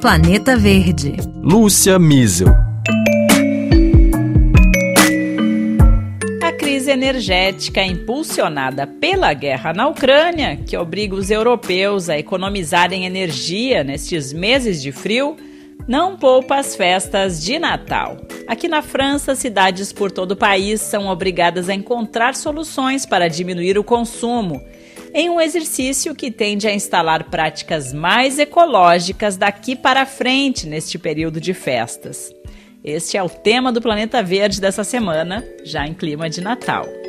Planeta Verde. Lúcia Miesel. A crise energética impulsionada pela guerra na Ucrânia, que obriga os europeus a economizarem energia nestes meses de frio, não poupa as festas de Natal. Aqui na França, cidades por todo o país são obrigadas a encontrar soluções para diminuir o consumo em um exercício que tende a instalar práticas mais ecológicas daqui para frente neste período de festas. Este é o tema do Planeta Verde dessa semana, já em clima de Natal.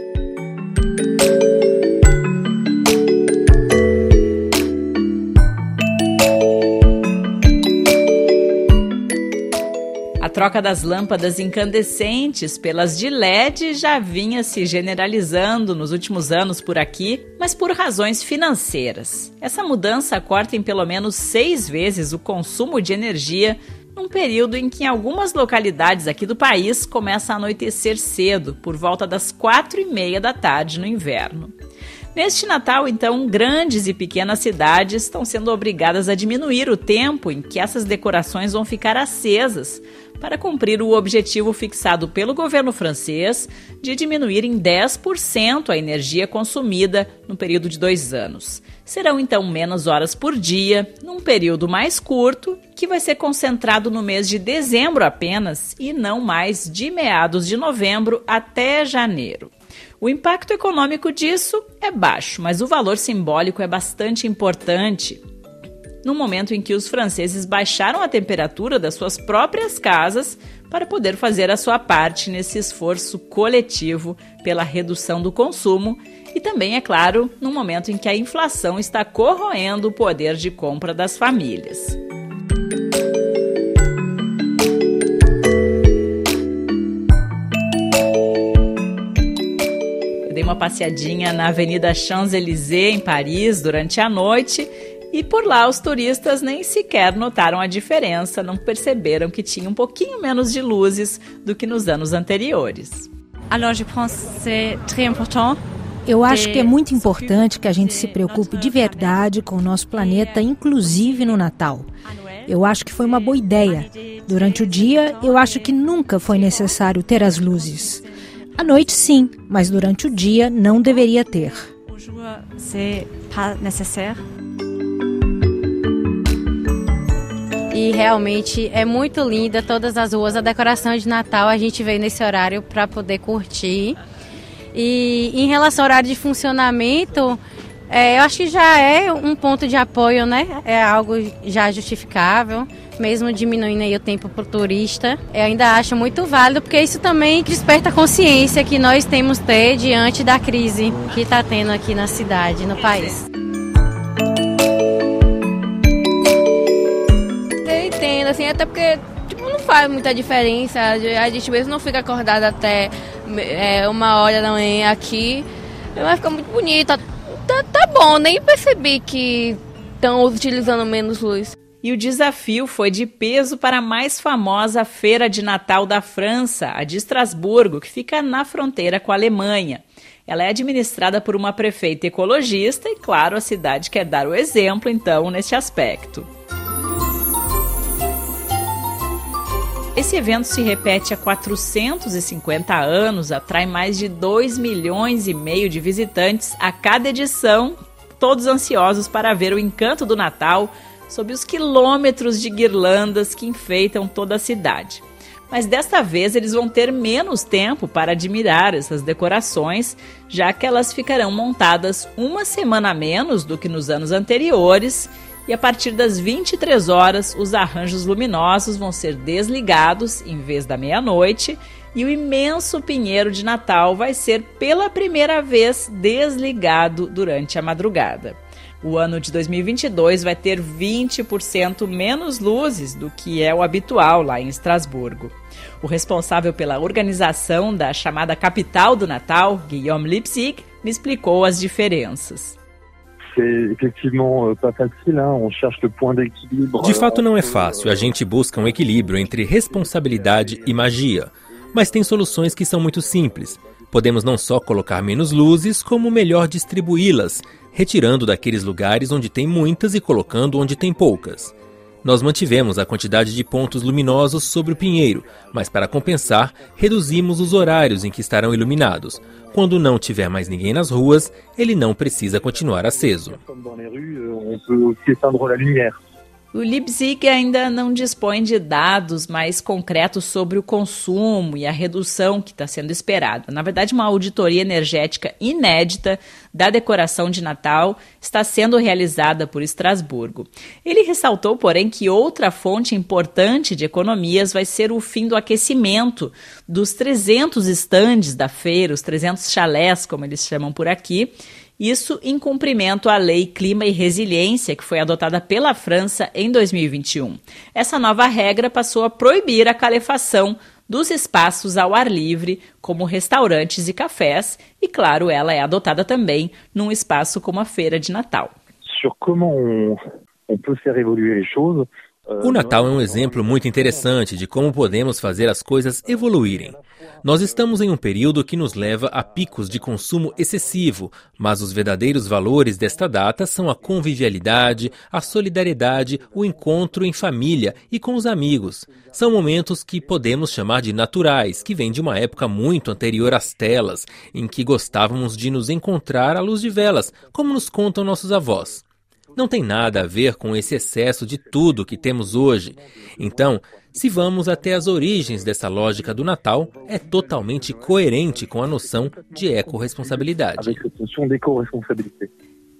Troca das lâmpadas incandescentes pelas de LED já vinha se generalizando nos últimos anos por aqui, mas por razões financeiras. Essa mudança corta em pelo menos seis vezes o consumo de energia num período em que em algumas localidades aqui do país começa a anoitecer cedo, por volta das quatro e meia da tarde no inverno. Neste Natal, então, grandes e pequenas cidades estão sendo obrigadas a diminuir o tempo em que essas decorações vão ficar acesas para cumprir o objetivo fixado pelo governo francês de diminuir em 10% a energia consumida no período de dois anos. Serão então menos horas por dia, num período mais curto, que vai ser concentrado no mês de dezembro apenas e não mais de meados de novembro até janeiro. O impacto econômico disso é baixo, mas o valor simbólico é bastante importante. No momento em que os franceses baixaram a temperatura das suas próprias casas para poder fazer a sua parte nesse esforço coletivo pela redução do consumo e também, é claro, no momento em que a inflação está corroendo o poder de compra das famílias. Uma passeadinha na Avenida Champs-Élysées, em Paris, durante a noite. E por lá os turistas nem sequer notaram a diferença, não perceberam que tinha um pouquinho menos de luzes do que nos anos anteriores. Eu acho que é muito importante que a gente se preocupe de verdade com o nosso planeta, inclusive no Natal. Eu acho que foi uma boa ideia. Durante o dia, eu acho que nunca foi necessário ter as luzes. À noite, sim, mas durante o dia não deveria ter. E realmente é muito linda todas as ruas. A decoração de Natal a gente veio nesse horário para poder curtir. E em relação ao horário de funcionamento, é, eu acho que já é um ponto de apoio, né? É algo já justificável mesmo diminuindo aí o tempo para o turista. Eu ainda acho muito válido, porque isso também desperta a consciência que nós temos ter diante da crise que está tendo aqui na cidade, no país. Eu entendo, assim, até porque tipo, não faz muita diferença. A gente mesmo não fica acordado até é, uma hora da manhã aqui, mas fica muito bonito. Tá, tá bom, nem percebi que estão utilizando menos luz. E o desafio foi de peso para a mais famosa feira de Natal da França, a de Estrasburgo, que fica na fronteira com a Alemanha. Ela é administrada por uma prefeita ecologista e, claro, a cidade quer dar o exemplo, então, neste aspecto. Esse evento se repete há 450 anos, atrai mais de 2 milhões e meio de visitantes a cada edição, todos ansiosos para ver o encanto do Natal sob os quilômetros de guirlandas que enfeitam toda a cidade. Mas desta vez eles vão ter menos tempo para admirar essas decorações, já que elas ficarão montadas uma semana menos do que nos anos anteriores. E a partir das 23 horas, os arranjos luminosos vão ser desligados em vez da meia-noite e o imenso pinheiro de Natal vai ser pela primeira vez desligado durante a madrugada. O ano de 2022 vai ter 20% menos luzes do que é o habitual lá em Estrasburgo. O responsável pela organização da chamada Capital do Natal, Guillaume Lipzig, me explicou as diferenças. Euh, de fato, não é fácil. A gente busca um equilíbrio entre responsabilidade e magia. Mas tem soluções que são muito simples. Podemos não só colocar menos luzes, como melhor distribuí-las, retirando daqueles lugares onde tem muitas e colocando onde tem poucas. Nós mantivemos a quantidade de pontos luminosos sobre o pinheiro, mas para compensar, reduzimos os horários em que estarão iluminados. Quando não tiver mais ninguém nas ruas, ele não precisa continuar aceso. O Leipzig ainda não dispõe de dados mais concretos sobre o consumo e a redução que está sendo esperada. Na verdade, uma auditoria energética inédita da decoração de Natal está sendo realizada por Estrasburgo. Ele ressaltou, porém, que outra fonte importante de economias vai ser o fim do aquecimento dos 300 estandes da feira, os 300 chalés, como eles chamam por aqui isso em cumprimento à Lei Clima e Resiliência, que foi adotada pela França em 2021. Essa nova regra passou a proibir a calefação dos espaços ao ar livre, como restaurantes e cafés, e claro, ela é adotada também num espaço como a feira de Natal. Sur comment on, on peut faire évoluer les choses, o Natal é um exemplo muito interessante de como podemos fazer as coisas evoluírem. Nós estamos em um período que nos leva a picos de consumo excessivo, mas os verdadeiros valores desta data são a convivialidade, a solidariedade, o encontro em família e com os amigos. São momentos que podemos chamar de naturais, que vêm de uma época muito anterior às telas, em que gostávamos de nos encontrar à luz de velas, como nos contam nossos avós não tem nada a ver com esse excesso de tudo que temos hoje. Então, se vamos até as origens dessa lógica do Natal, é totalmente coerente com a noção de ecorresponsabilidade.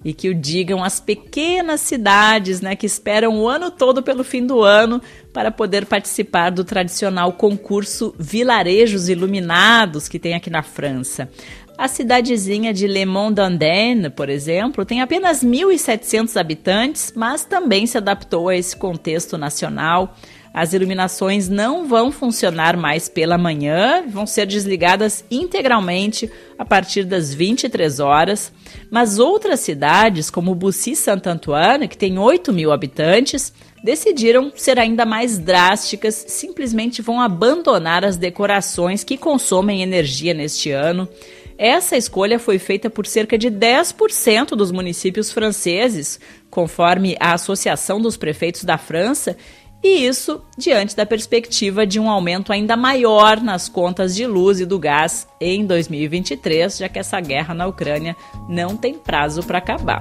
E que o digam as pequenas cidades né, que esperam o ano todo pelo fim do ano para poder participar do tradicional concurso Vilarejos Iluminados que tem aqui na França. A cidadezinha de Le Mont-Dandenne, por exemplo, tem apenas 1.700 habitantes, mas também se adaptou a esse contexto nacional. As iluminações não vão funcionar mais pela manhã, vão ser desligadas integralmente a partir das 23 horas. Mas outras cidades, como Bussy-Saint-Antoine, que tem 8 mil habitantes, decidiram ser ainda mais drásticas, simplesmente vão abandonar as decorações que consomem energia neste ano. Essa escolha foi feita por cerca de 10% dos municípios franceses, conforme a Associação dos Prefeitos da França, e isso diante da perspectiva de um aumento ainda maior nas contas de luz e do gás em 2023, já que essa guerra na Ucrânia não tem prazo para acabar.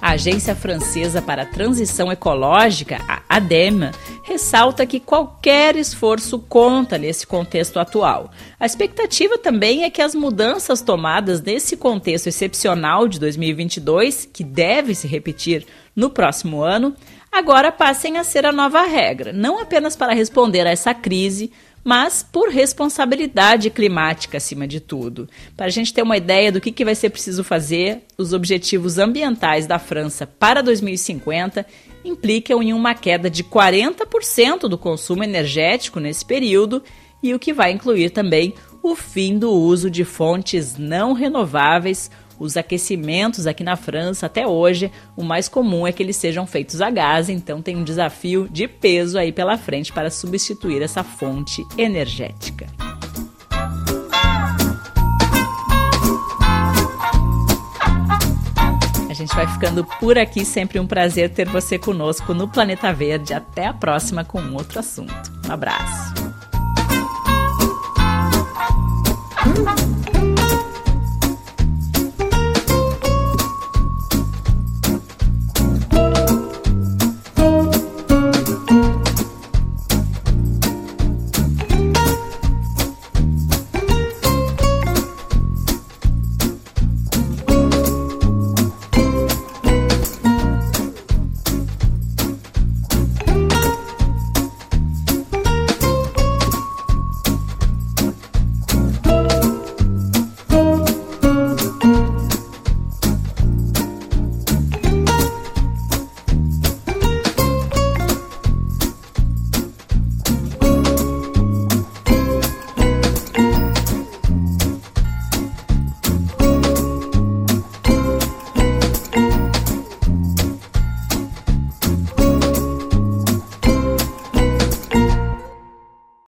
A Agência Francesa para a Transição Ecológica, a ADEMA, ressalta que qualquer esforço conta nesse contexto atual. A expectativa também é que as mudanças tomadas nesse contexto excepcional de 2022, que deve se repetir no próximo ano, agora passem a ser a nova regra, não apenas para responder a essa crise, mas por responsabilidade climática acima de tudo. Para a gente ter uma ideia do que, que vai ser preciso fazer, os objetivos ambientais da França para 2050 implicam em uma queda de 40% do consumo energético nesse período e o que vai incluir também o fim do uso de fontes não renováveis os aquecimentos aqui na França, até hoje, o mais comum é que eles sejam feitos a gás, então tem um desafio de peso aí pela frente para substituir essa fonte energética. vai ficando por aqui. Sempre um prazer ter você conosco no Planeta Verde. Até a próxima com um outro assunto. Um abraço.